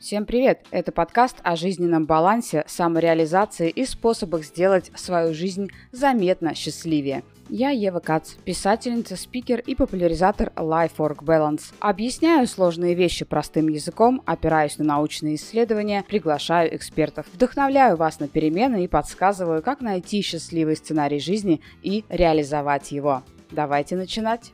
Всем привет! Это подкаст о жизненном балансе, самореализации и способах сделать свою жизнь заметно счастливее. Я Ева Кац, писательница, спикер и популяризатор Life-Work Balance. Объясняю сложные вещи простым языком, опираюсь на научные исследования, приглашаю экспертов, вдохновляю вас на перемены и подсказываю, как найти счастливый сценарий жизни и реализовать его. Давайте начинать!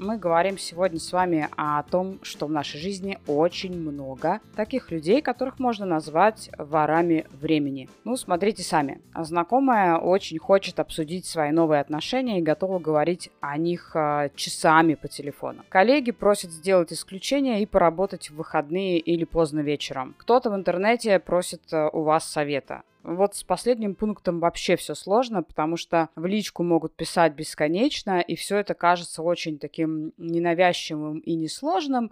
Мы говорим сегодня с вами о том, что в нашей жизни очень много таких людей, которых можно назвать ворами времени. Ну, смотрите сами. Знакомая очень хочет обсудить свои новые отношения и готова говорить о них э, часами по телефону. Коллеги просят сделать исключение и поработать в выходные или поздно вечером. Кто-то в интернете просит э, у вас совета. Вот с последним пунктом вообще все сложно, потому что в личку могут писать бесконечно, и все это кажется очень таким ненавязчивым и несложным.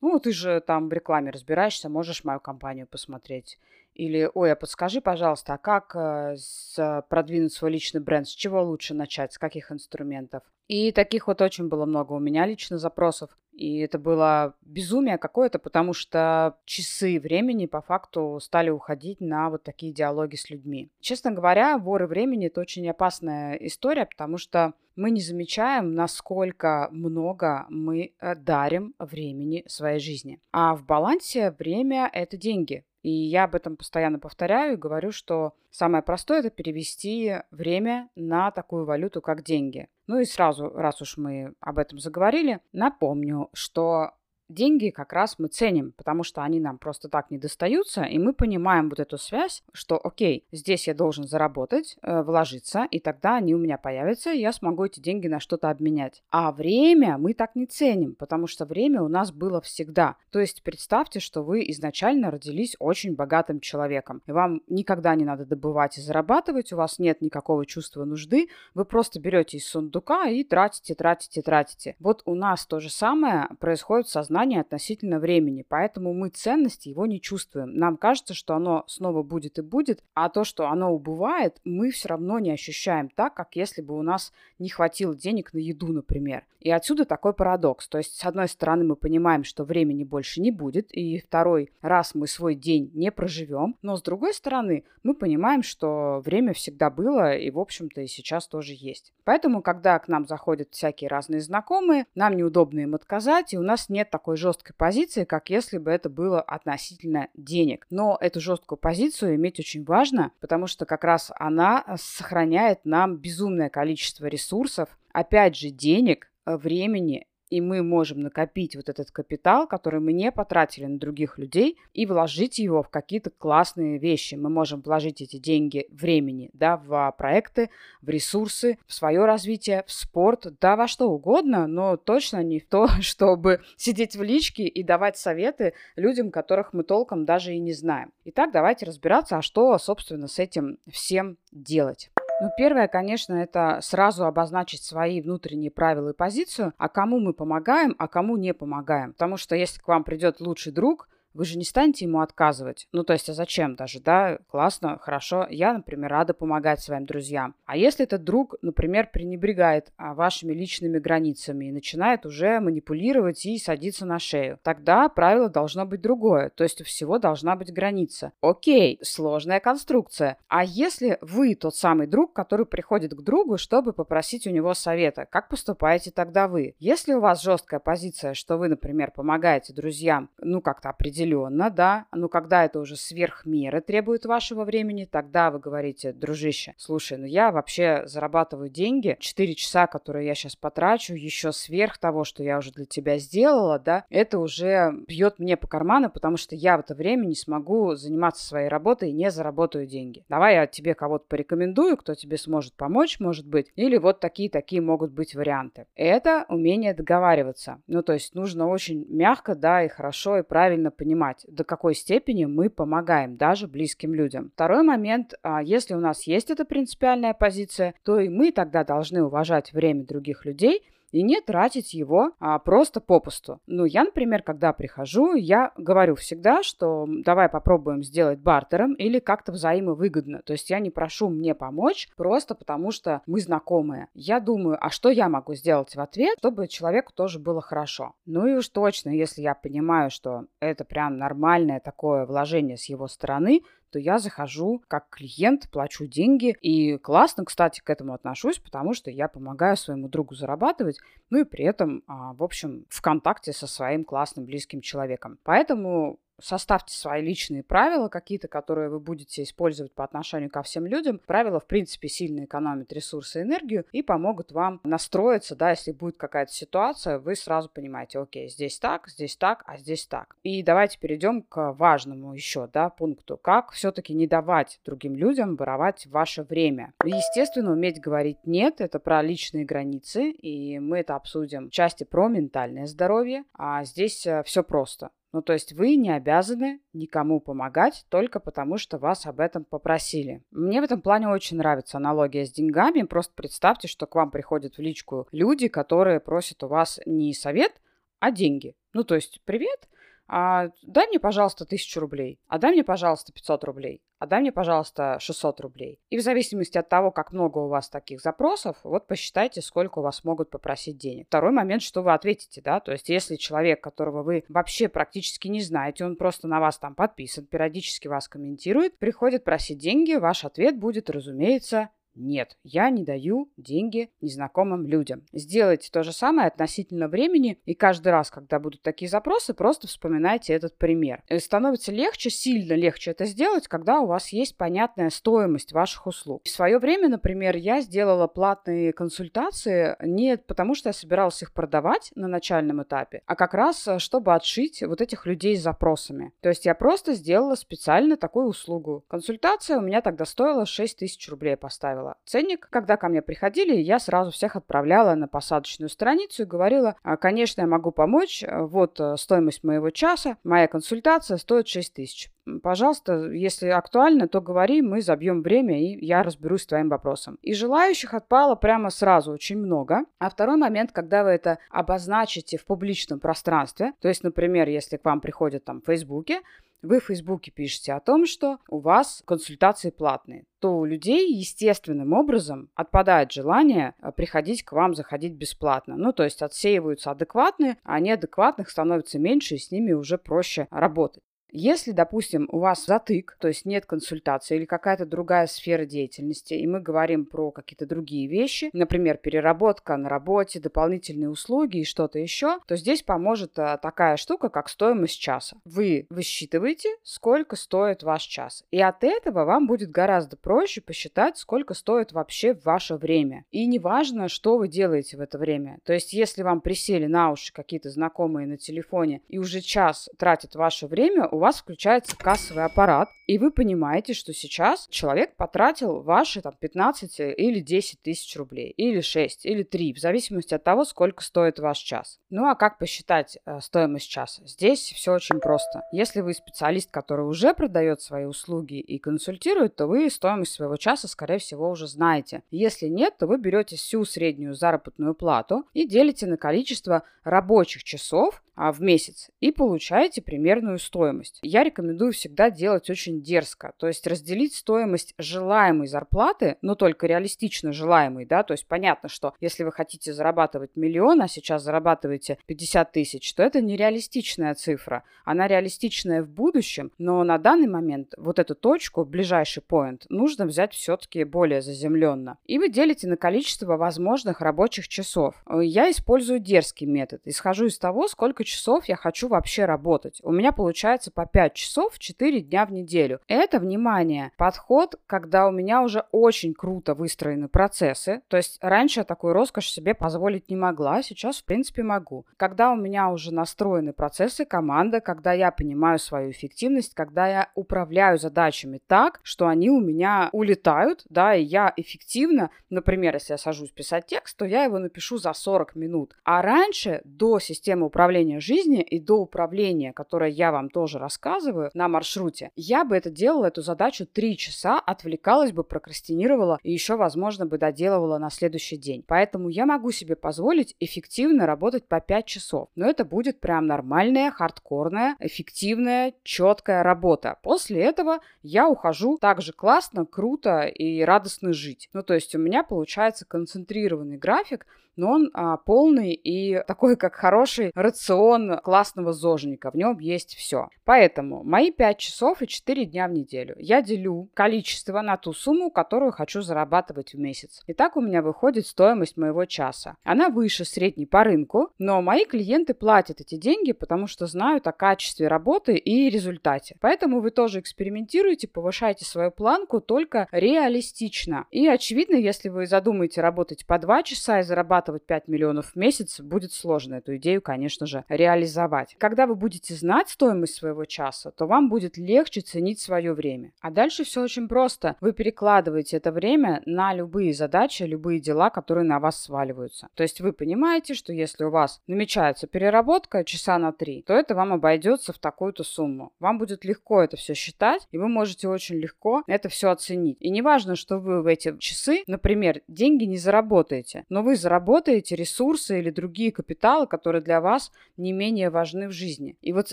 Ну, ты же там в рекламе разбираешься, можешь мою компанию посмотреть. Или, ой, а подскажи, пожалуйста, а как э, с, продвинуть свой личный бренд? С чего лучше начать? С каких инструментов? И таких вот очень было много у меня лично запросов. И это было безумие какое-то, потому что часы времени по факту стали уходить на вот такие диалоги с людьми. Честно говоря, воры времени – это очень опасная история, потому что мы не замечаем, насколько много мы э, дарим времени своей жизни. А в балансе время – это деньги. И я об этом постоянно повторяю и говорю, что самое простое это перевести время на такую валюту, как деньги. Ну и сразу, раз уж мы об этом заговорили, напомню, что деньги как раз мы ценим, потому что они нам просто так не достаются, и мы понимаем вот эту связь, что, окей, здесь я должен заработать, э, вложиться, и тогда они у меня появятся, и я смогу эти деньги на что-то обменять. А время мы так не ценим, потому что время у нас было всегда. То есть представьте, что вы изначально родились очень богатым человеком, и вам никогда не надо добывать и зарабатывать, у вас нет никакого чувства нужды, вы просто берете из сундука и тратите, тратите, тратите. Вот у нас то же самое происходит в сознание относительно времени, поэтому мы ценности его не чувствуем. Нам кажется, что оно снова будет и будет, а то, что оно убывает, мы все равно не ощущаем так, как если бы у нас не хватило денег на еду, например. И отсюда такой парадокс. То есть, с одной стороны, мы понимаем, что времени больше не будет, и второй раз мы свой день не проживем, но с другой стороны, мы понимаем, что время всегда было, и, в общем-то, и сейчас тоже есть. Поэтому, когда к нам заходят всякие разные знакомые, нам неудобно им отказать, и у нас нет такого такой жесткой позиции, как если бы это было относительно денег. Но эту жесткую позицию иметь очень важно, потому что как раз она сохраняет нам безумное количество ресурсов, опять же, денег, времени и мы можем накопить вот этот капитал, который мы не потратили на других людей, и вложить его в какие-то классные вещи. Мы можем вложить эти деньги времени, да, в проекты, в ресурсы, в свое развитие, в спорт, да, во что угодно, но точно не в то, чтобы сидеть в личке и давать советы людям, которых мы толком даже и не знаем. Итак, давайте разбираться, а что, собственно, с этим всем делать. Ну, первое, конечно, это сразу обозначить свои внутренние правила и позицию, а кому мы помогаем, а кому не помогаем. Потому что если к вам придет лучший друг, вы же не станете ему отказывать. Ну, то есть, а зачем даже, да? Классно, хорошо. Я, например, рада помогать своим друзьям. А если этот друг, например, пренебрегает а, вашими личными границами и начинает уже манипулировать и садиться на шею, тогда правило должно быть другое. То есть, у всего должна быть граница. Окей, сложная конструкция. А если вы тот самый друг, который приходит к другу, чтобы попросить у него совета, как поступаете тогда вы? Если у вас жесткая позиция, что вы, например, помогаете друзьям, ну, как-то определить определенно, да. Но когда это уже сверх меры требует вашего времени, тогда вы говорите, дружище, слушай, ну я вообще зарабатываю деньги, 4 часа, которые я сейчас потрачу, еще сверх того, что я уже для тебя сделала, да, это уже бьет мне по карману, потому что я в это время не смогу заниматься своей работой и не заработаю деньги. Давай я тебе кого-то порекомендую, кто тебе сможет помочь, может быть, или вот такие-такие могут быть варианты. Это умение договариваться. Ну, то есть нужно очень мягко, да, и хорошо, и правильно понимать, понимать, до какой степени мы помогаем даже близким людям. Второй момент, а, если у нас есть эта принципиальная позиция, то и мы тогда должны уважать время других людей и не тратить его а, просто попусту. Ну, я, например, когда прихожу, я говорю всегда, что давай попробуем сделать бартером или как-то взаимовыгодно. То есть я не прошу мне помочь просто потому, что мы знакомые. Я думаю, а что я могу сделать в ответ, чтобы человеку тоже было хорошо. Ну и уж точно, если я понимаю, что это прям нормальное такое вложение с его стороны, то я захожу как клиент, плачу деньги. И классно, кстати, к этому отношусь, потому что я помогаю своему другу зарабатывать, ну и при этом, а, в общем, в контакте со своим классным близким человеком. Поэтому составьте свои личные правила какие-то, которые вы будете использовать по отношению ко всем людям. Правила, в принципе, сильно экономят ресурсы и энергию и помогут вам настроиться, да, если будет какая-то ситуация, вы сразу понимаете, окей, здесь так, здесь так, а здесь так. И давайте перейдем к важному еще, да, пункту, как все-таки не давать другим людям воровать ваше время. Естественно, уметь говорить «нет» — это про личные границы, и мы это обсудим в части про ментальное здоровье, а здесь э, все просто. Ну, то есть вы не обязаны никому помогать только потому, что вас об этом попросили. Мне в этом плане очень нравится аналогия с деньгами. Просто представьте, что к вам приходят в личку люди, которые просят у вас не совет, а деньги. Ну, то есть, привет, а, дай мне, пожалуйста, тысячу рублей, а дай мне, пожалуйста, 500 рублей, а дай мне, пожалуйста, 600 рублей. И в зависимости от того, как много у вас таких запросов, вот посчитайте, сколько у вас могут попросить денег. Второй момент, что вы ответите, да, то есть если человек, которого вы вообще практически не знаете, он просто на вас там подписан, периодически вас комментирует, приходит просить деньги, ваш ответ будет, разумеется, нет, я не даю деньги незнакомым людям. Сделайте то же самое относительно времени, и каждый раз, когда будут такие запросы, просто вспоминайте этот пример. И становится легче, сильно легче это сделать, когда у вас есть понятная стоимость ваших услуг. В свое время, например, я сделала платные консультации не потому, что я собиралась их продавать на начальном этапе, а как раз, э, чтобы отшить вот этих людей с запросами. То есть я просто сделала специально такую услугу. Консультация у меня тогда стоила 6 тысяч рублей поставила ставила ценник. Когда ко мне приходили, я сразу всех отправляла на посадочную страницу и говорила, «А, конечно, я могу помочь, вот э, стоимость моего часа, моя консультация стоит 6 тысяч. Пожалуйста, если актуально, то говори, мы забьем время, и я разберусь с твоим вопросом. И желающих отпало прямо сразу очень много. А второй момент, когда вы это обозначите в публичном пространстве, то есть, например, если к вам приходят там в Фейсбуке, вы в Фейсбуке пишете о том, что у вас консультации платные, то у людей естественным образом отпадает желание э, приходить к вам, заходить бесплатно. Ну, то есть отсеиваются адекватные, а неадекватных становится меньше, и с ними уже проще работать. Если, допустим, у вас затык, то есть нет консультации или какая-то другая сфера деятельности, и мы говорим про какие-то другие вещи, например, переработка на работе, дополнительные услуги и что-то еще, то здесь поможет а, такая штука, как стоимость часа. Вы высчитываете, сколько стоит ваш час. И от этого вам будет гораздо проще посчитать, сколько стоит вообще ваше время. И неважно, что вы делаете в это время. То есть, если вам присели на уши какие-то знакомые на телефоне и уже час тратят ваше время, у вас включается кассовый аппарат, и вы понимаете, что сейчас человек потратил ваши там 15 или 10 тысяч рублей, или 6, или 3, в зависимости от того, сколько стоит ваш час. Ну а как посчитать э, стоимость часа? Здесь все очень просто. Если вы специалист, который уже продает свои услуги и консультирует, то вы стоимость своего часа, скорее всего, уже знаете. Если нет, то вы берете всю среднюю заработную плату и делите на количество рабочих часов, в месяц и получаете примерную стоимость. Я рекомендую всегда делать очень дерзко, то есть разделить стоимость желаемой зарплаты, но только реалистично желаемой, да, то есть понятно, что если вы хотите зарабатывать миллион, а сейчас зарабатываете 50 тысяч, то это нереалистичная цифра. Она реалистичная в будущем, но на данный момент вот эту точку, ближайший поинт, нужно взять все-таки более заземленно. И вы делите на количество возможных рабочих часов. Я использую дерзкий метод. Исхожу из того, сколько часов я хочу вообще работать. У меня получается по 5 часов 4 дня в неделю. Это, внимание, подход, когда у меня уже очень круто выстроены процессы. То есть раньше я такую роскошь себе позволить не могла, сейчас, в принципе, могу. Когда у меня уже настроены процессы, команда, когда я понимаю свою эффективность, когда я управляю задачами так, что они у меня улетают, да, и я эффективно, например, если я сажусь писать текст, то я его напишу за 40 минут. А раньше, до системы управления уровня жизни и до управления, которое я вам тоже рассказываю на маршруте, я бы это делала, эту задачу 3 часа, отвлекалась бы, прокрастинировала и еще, возможно, бы доделывала на следующий день. Поэтому я могу себе позволить эффективно работать по 5 часов. Но это будет прям нормальная, хардкорная, эффективная, четкая работа. После этого я ухожу также классно, круто и радостно жить. Ну, то есть у меня получается концентрированный график, но он а, полный и такой, как хороший рацион классного зожника. В нем есть все. Поэтому мои 5 часов и 4 дня в неделю я делю количество на ту сумму, которую хочу зарабатывать в месяц. И так у меня выходит стоимость моего часа. Она выше средней по рынку, но мои клиенты платят эти деньги, потому что знают о качестве работы и результате. Поэтому вы тоже экспериментируете, повышайте свою планку только реалистично. И очевидно, если вы задумаете работать по 2 часа и зарабатывать 5 миллионов в месяц, будет сложно эту идею, конечно же, реализовать. Когда вы будете знать стоимость своего часа, то вам будет легче ценить свое время. А дальше все очень просто. Вы перекладываете это время на любые задачи, любые дела, которые на вас сваливаются. То есть вы понимаете, что если у вас намечается переработка часа на 3, то это вам обойдется в такую-то сумму. Вам будет легко это все считать, и вы можете очень легко это все оценить. И не важно, что вы в эти часы, например, деньги не заработаете, но вы заработаете ресурсы или другие капиталы, которые для вас не менее важны в жизни. И вот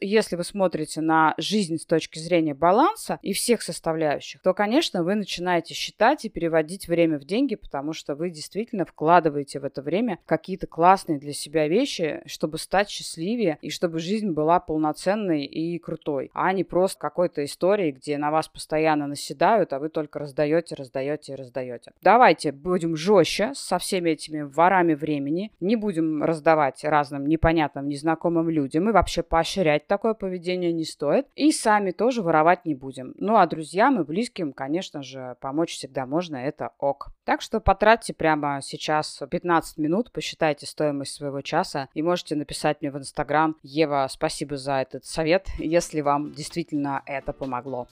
если вы смотрите на жизнь с точки зрения баланса и всех составляющих, то, конечно, вы начинаете считать и переводить время в деньги, потому что вы действительно вкладываете в это время какие-то классные для себя вещи, чтобы стать счастливее и чтобы жизнь была полноценной и крутой, а не просто какой-то историей, где на вас постоянно наседают, а вы только раздаете, раздаете и раздаете. Давайте будем жестче со всеми этими ворами времени, не будем раздавать разным непонятным, незнакомым людям и вообще поощрять такое поведение не стоит. И сами тоже воровать не будем. Ну а друзьям и близким, конечно же, помочь всегда можно, это ок. Так что потратьте прямо сейчас 15 минут, посчитайте стоимость своего часа и можете написать мне в Инстаграм. Ева, спасибо за этот совет, если вам действительно это помогло.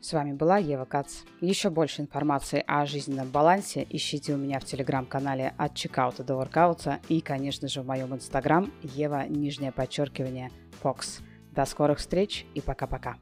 С вами была Ева Кац. Еще больше информации о жизненном балансе ищите у меня в телеграм-канале от чекаута до воркаута и, конечно же, в моем инстаграм Ева, нижнее подчеркивание, Fox. До скорых встреч и пока-пока.